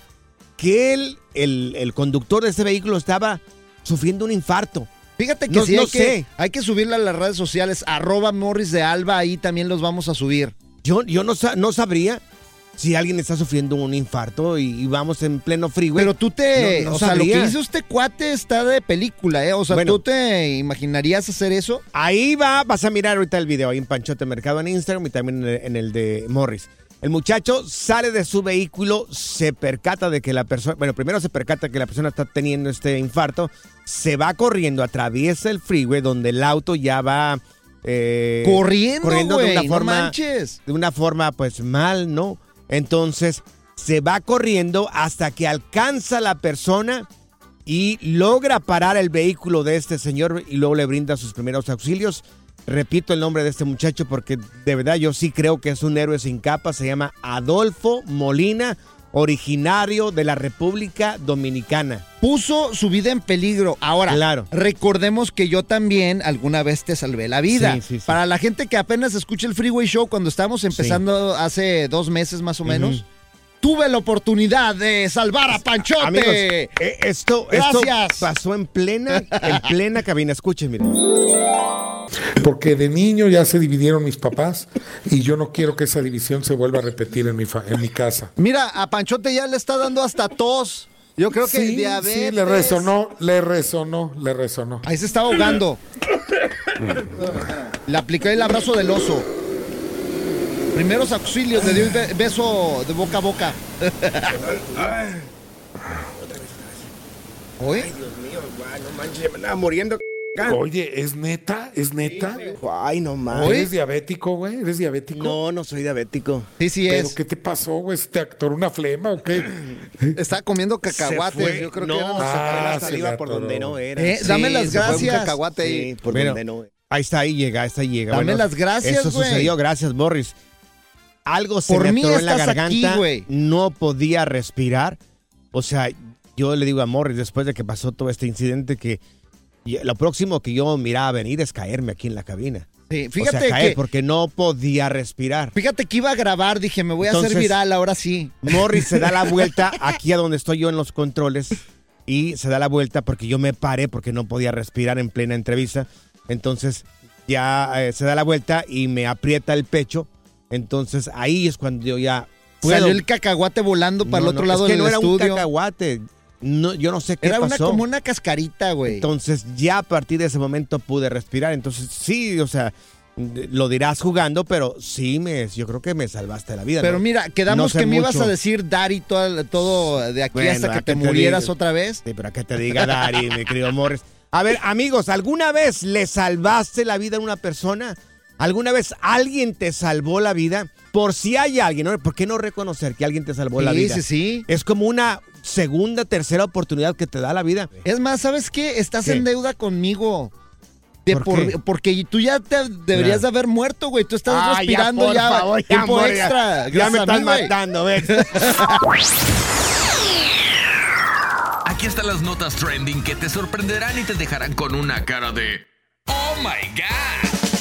que él, el, el conductor de ese vehículo estía sufriendo un infarto? Fíjate que no, sí, no hay, sé. que, hay que subirla a las redes sociales, arroba Morris de Alba, ahí también los vamos a subir. Yo, yo no, no sabría si alguien está sufriendo un infarto y, y vamos en pleno freeway. Pero tú te, No- no o sea, lo que hizo este cuate está de película, ¿eh? O sea, Bueno. ¿tú te imaginarías hacer eso? Ahí va, vas a mirar ahorita el video ahí en Panchote Mercado en Instagram y también en el, en el de Morris. El muchacho sale de su vehículo, se percata de que la persona, bueno, primero se percata que la persona está teniendo este infarto, se va corriendo, atraviesa el freeway donde el auto ya va eh, Corriendo, de güey, una no forma, manches. de una forma pues mal, ¿no? Entonces se va corriendo hasta que alcanza la persona y logra parar el vehículo de este señor y luego le brinda sus primeros auxilios. Repito el nombre de este muchacho porque de verdad yo sí creo que es un héroe sin capa. Se llama Adolfo Molina, originario de la República Dominicana. Puso su vida en peligro. Ahora, Claro. recordemos que yo también alguna vez te salvé la vida. Sí, sí, sí. Para la gente que apenas escucha el Freeway Show, cuando estábamos empezando hace dos meses más o menos, tuve la oportunidad de salvar a Panchote. Amigos, eh, esto, esto Gracias. pasó en plena, en plena cabina. Escuchen, miren. Porque de niño ya se dividieron mis papás y yo no quiero que esa división se vuelva a repetir en mi, fa- en mi casa. Mira, a Panchote ya le está dando hasta tos. Yo creo que sí, diabetes. sí, le resonó, le resonó, le resonó. Ahí se está ahogando. Le apliqué el abrazo del oso. Primeros auxilios, le dio be- beso de boca a boca. ¿Oye? Dios mío, no manches, me andaba muriendo. Oye, ¿es neta? ¿Es neta? Ay, no mames. ¿Eres diabético, güey? ¿Eres diabético? No, no soy diabético. Sí, sí ¿Pero es. qué te pasó, güey? ¿Te actoró una flema o qué? Está comiendo cacahuates. Yo creo no, que era- se fue la Ah, se saliva por donde no era. Eh, dame las se fue un gracias. cacahuate ahí, por Bueno, donde no. Ahí está, ahí llega, ahí está, ahí llega. Dame las gracias, Eso sucedió, gracias, Morris. Algo se Por me atoró en la aquí, garganta. no podía respirar. O sea, yo le digo a Morris, después de que pasó todo este incidente, que y lo próximo que yo miraba venir es caerme aquí en la cabina. Sí, o fíjate sea, caer que- porque no podía respirar. Fíjate que iba a grabar, dije, me voy a Entonces, hacer viral, ahora sí. Morris se da la vuelta aquí a donde estoy yo en los controles y se da la vuelta porque yo me paré porque no podía respirar en plena entrevista. Entonces ya eh, se da la vuelta y me aprieta el pecho. Entonces ahí es cuando yo ya puedo. Salió el cacahuate volando para No, el otro no, lado es que del no era un estudio. cacahuate. No, yo no sé qué Era una, pasó. como una cascarita, güey. Entonces ya a partir de ese momento pude respirar. Entonces sí, o sea, lo dirás jugando, pero sí me, yo creo que me salvaste la vida. Pero ¿no? mira, quedamos No sé que me ibas a decir Dari todo, todo de aquí Bueno, hasta ¿a que te te murieras otra vez. Sí, pero a que te diga Dari, mi querido Morris. A ver, amigos, ¿alguna vez le salvaste la vida a una persona? ¿Alguna vez alguien te salvó la vida? Por si hay alguien, ¿no? ¿por qué no reconocer que alguien te salvó la Sí, vida? sí, sí. Es como una segunda, tercera oportunidad que te da la vida. Es más, ¿sabes qué? Estás ¿Qué? en deuda conmigo. De ¿Por por- qué? porque tú ya te deberías de haber muerto, güey. Tú estás Ah, respirando por ya, favor, ya, tiempo amor, extra. Ya, me estás mí, güey. matando, ven. Aquí están las notas trending que te sorprenderán y te dejarán con una cara de ¡Oh my God!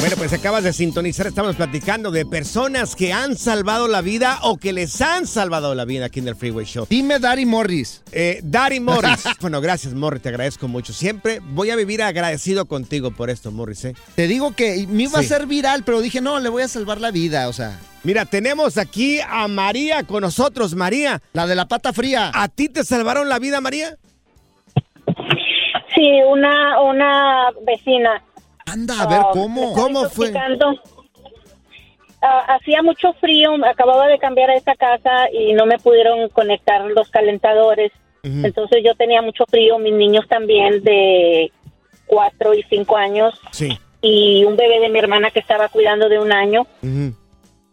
Bueno, pues acabas de sintonizar, estamos platicando de personas que han salvado la vida o que les han salvado la vida aquí en el Freeway Show. Dime Dari Morris. Eh, Dari Morris. bueno, gracias Morris, te agradezco mucho. Siempre voy a vivir agradecido contigo por esto, Morris. ¿eh? Te digo que me iba Sí. a ser viral, pero dije, no, le voy a salvar la vida, o sea. Mira, tenemos aquí a María con nosotros, María. La de la pata fría. ¿A ti te salvaron la vida, María? Sí, una, una vecina. Anda, a ver, Ah, ¿cómo? ¿Cómo fue? Ah, hacía mucho frío, acababa de cambiar a esta casa y no me pudieron conectar los calentadores. Entonces yo tenía mucho frío, mis niños también de cuatro y cinco años Sí. y un bebé de mi hermana que estaba cuidando de un año.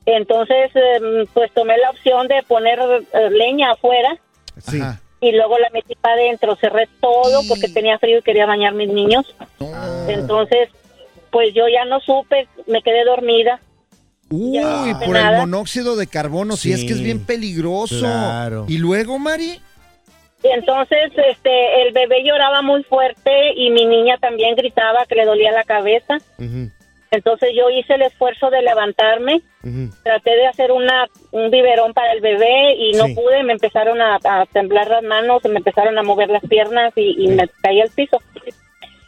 Entonces, em, pues tomé la opción de poner eh, leña afuera Sí. Ajá. y luego la metí para adentro, cerré todo porque tenía frío y quería bañar mis niños. Entonces, pues yo ya no supe, me quedé dormida. Uy, no por el monóxido de carbono, si es que es Sí, bien peligroso. claro. Y luego, Mari, Y entonces, este, el bebé lloraba muy fuerte y mi niña también gritaba que le dolía la cabeza. Entonces yo hice el esfuerzo de levantarme, traté de hacer una un biberón para el bebé y no Sí. pude, me empezaron a, a temblar las manos, me empezaron a mover las piernas y, y me caí al piso.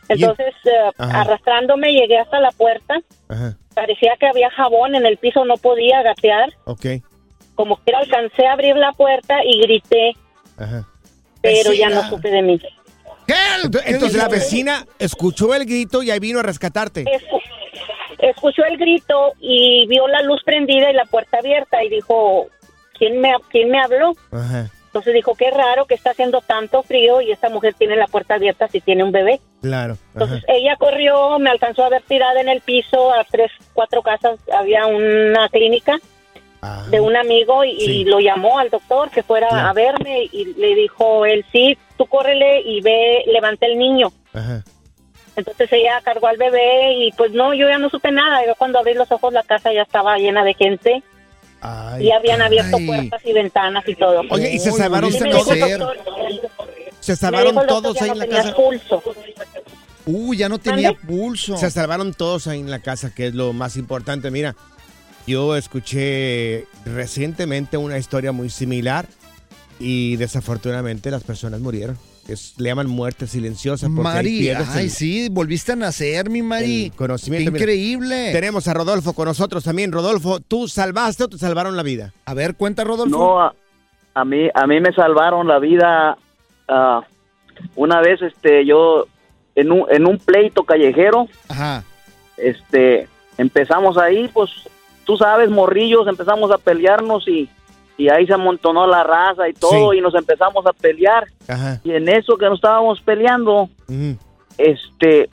Entonces, eh, arrastrándome llegué hasta la puerta, Ajá. parecía que había jabón en el piso, no podía gatear, Ok. como quiera alcancé a abrir la puerta y grité, Ajá. pero ya no supe de mí. Ento- Entonces la vecina escuchó el grito y ahí vino a rescatarte. Escu- escuchó el grito y vio la luz prendida y la puerta abierta y dijo, ¿quién me, quién me habló? Ajá. Entonces dijo, qué raro que está haciendo tanto frío y esta mujer tiene la puerta abierta si tiene un bebé. Claro. Ajá. Entonces ella corrió, me alcanzó a ver tirada en el piso, a tres, cuatro casas había una clínica de un amigo y, lo llamó al doctor que fuera Claro. a verme y le dijo él, sí, tú córrele y ve, levanta el niño. Ajá. Entonces ella cargó al bebé y pues no, yo ya no supe nada. Yo cuando abrí los ojos la casa ya estaba llena de gente y habían abierto puertas y ventanas y todo. Oye, ¿y se salvaron el doctor- Se salvaron todos ya ahí no en la tenía casa. pulso. Uy, ya no tenía pulso. Se salvaron todos ahí en la casa, que es lo más importante. Mira, yo escuché recientemente una historia muy similar y desafortunadamente las personas murieron. Es, le llaman muerte silenciosa porque Mari, ay, el- sí, volviste a nacer, mi Mari. conocimiento. Mira, increíble. Tenemos a Rodolfo con nosotros también. Rodolfo, ¿tú salvaste o te salvaron la vida? A ver, cuenta, Rodolfo. No, a, a mí a mí me salvaron la vida ah, una vez este yo en un en un pleito callejero. Ajá. Este empezamos ahí, pues tú sabes, morrillos, empezamos a pelearnos y y ahí se amontonó la raza y todo Sí. y nos empezamos a pelear. Ajá. Y en eso que nos estábamos peleando, este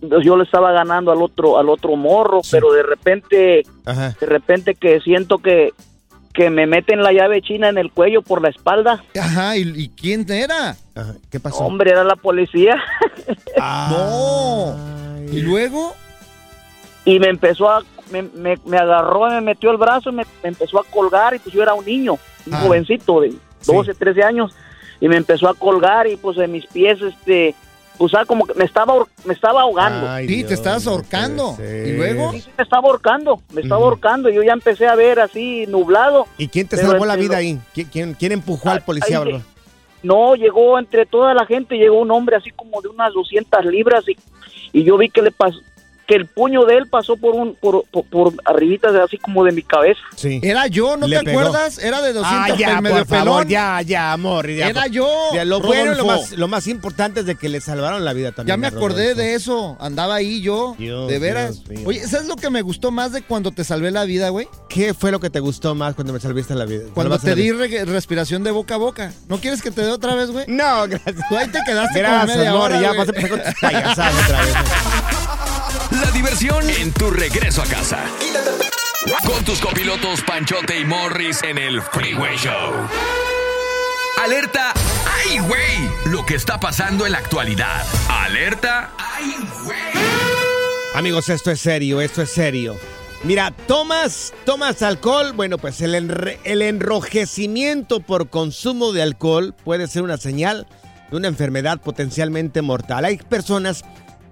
pues, yo le estaba ganando al otro al otro morro, pero de repente Ajá. de repente que siento que que me meten la llave china en el cuello por la espalda. Ajá, ¿y, y quién era? ¿Qué pasó? Hombre, era la policía. No. ¿Y luego? Y me empezó a, me, me, me agarró, me metió el brazo y me, me empezó a colgar y pues yo era un niño, un Ah. jovencito de 12, 13 años y me empezó a colgar y pues en mis pies, este, pues ah, como que me estaba, me estaba ahogando. sí, te estabas ahorcando. ¿Y luego? Sí, sí, me estaba ahorcando, me estaba ahorcando y yo ya empecé a ver así nublado. ¿Y quién te salvó la vida lo- ahí? ¿Quién, quién, quién empujó al policía, ahí-? No, llegó entre toda la gente, llegó un hombre así como de unas 200 libras y, y yo vi que le pasó, que el puño de él pasó por un, por, por, por arribita de así como de mi cabeza. Sí. Era yo, ¿no Le te pegó. acuerdas? Era de 200 Ah, ya, medio por favor, pelón. ya, ya, amor. ya, Era yo, Ya, lo bueno y lo Rodolfo. más, lo más importante es de que le salvaron la vida también. Ya me acordé Rodolfo. de eso. Andaba ahí yo. Dios, de veras. Dios mío. Oye, ¿sabes lo que me gustó más de cuando te salvé la vida, güey? ¿Qué fue lo que te gustó más cuando me salvaste la vida? Cuando te di re- respiración de boca a boca. ¿No quieres que te dé otra vez, güey? No, gracias. Tú ahí te quedaste como Gracias, media amor. hora, Ya güey. vas a empezar con tus payasadas otra vez. La diversión en tu regreso a casa. Con tus copilotos Panchote y Morris en el Freeway Show. Alerta, ¡ay, güey! Lo que está pasando en la actualidad. Alerta, ¡ay, güey! Amigos, esto es serio, esto es serio. Mira, tomas, tomas alcohol, bueno, pues el, enre- el enrojecimiento por consumo de alcohol puede ser una señal de una enfermedad potencialmente mortal. Hay personas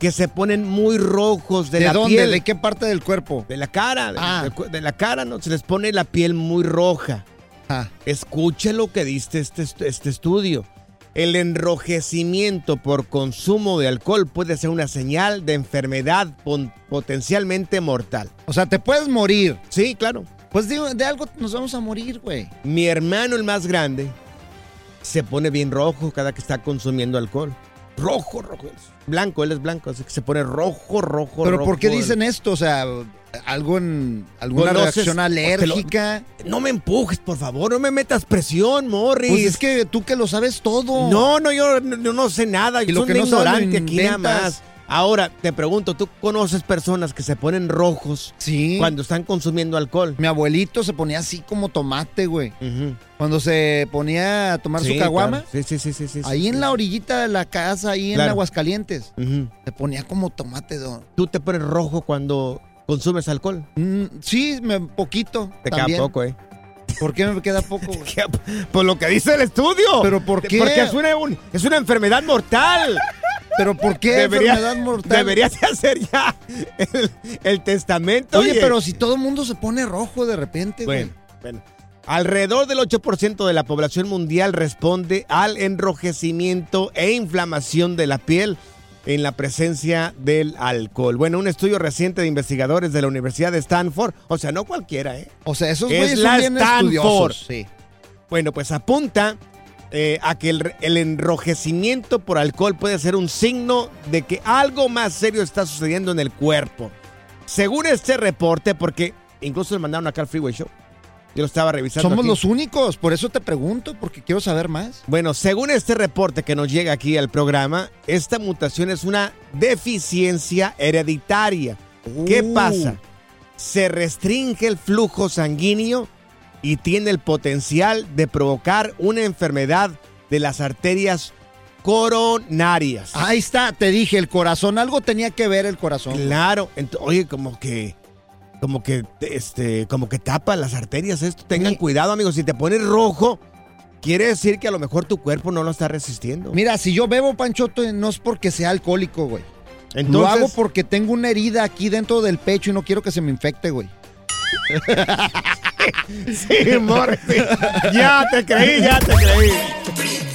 que se ponen muy rojos de, ¿De la dónde? piel. ¿De qué parte del cuerpo? De la cara, de, Ah. de de la cara, ¿no? Se les pone la piel muy roja. Ah. Escuche lo que diste este, est- este estudio. El enrojecimiento por consumo de alcohol puede ser una señal de enfermedad potencialmente mortal. O sea, te puedes morir. Sí, claro. Pues digo, de algo nos vamos a morir, güey. Mi hermano, el más grande, se pone bien rojo cada que está consumiendo alcohol. Rojo, rojo. Blanco, él es blanco, así que se pone rojo, rojo, Pero rojo. ¿por qué dicen esto? O sea, algo en alguna no reacción lo- alérgica. No me empujes, por favor, no me metas presión, Morris. Pues es que tú que lo sabes todo. No, no, yo no, no sé nada. Y lo que no ignorante aquí nada más. Ahora, te pregunto, ¿tú conoces personas que se ponen rojos Sí. cuando están consumiendo alcohol? Mi abuelito se ponía así como tomate, güey. Cuando se ponía a tomar Sí, su caguama. claro. Sí, sí, sí, Ahí sí, en la orillita de la casa, ahí en. Aguascalientes. Se ponía como tomate. don. ¿Tú te pones rojo cuando consumes alcohol? Mm, sí, me, poquito. Te también. queda poco, ¿eh? ¿Por qué me queda poco, güey? Por lo que dice el estudio. ¿Pero por qué? Porque es una, un- es una enfermedad mortal. ¿Pero por qué enfermedad mortal? Deberías de hacer ya el, el testamento. Oye, el- pero si todo el mundo se pone rojo de repente, güey. Bueno, bueno. Alrededor del 8% de la población mundial responde al enrojecimiento e inflamación de la piel en la presencia del alcohol. Bueno, un estudio reciente de investigadores de la Universidad de Stanford, o sea, no cualquiera, ¿eh? O sea, esos Es güeyes son bien estudiosos. Sí. Bueno, pues apunta eh, a que el, el enrojecimiento por alcohol puede ser un signo de que algo más serio está sucediendo en el cuerpo. Según este reporte, porque incluso le mandaron acá al Freeway Show. Yo lo estaba revisando. Somos aquí. los únicos, por eso te pregunto, porque quiero saber más. Bueno, según este reporte que nos llega aquí al programa, esta mutación es una deficiencia hereditaria. ¿Qué Uh. pasa? se restringe el flujo sanguíneo y tiene el potencial de provocar una enfermedad de las arterias coronarias. Ahí está, te dije, el corazón, algo tenía que ver el corazón. Claro, oye, como que, como que, este, como que tapa las arterias esto. Tengan cuidado, amigos, si te pones rojo, quiere decir que a lo mejor tu cuerpo no lo está resistiendo. Mira, si yo bebo panchoto no es porque sea alcohólico, güey. Lo Entonces- hago porque tengo una herida aquí dentro del pecho y no quiero que se me infecte, güey. sí, Morris. Ya te creí, ya te creí.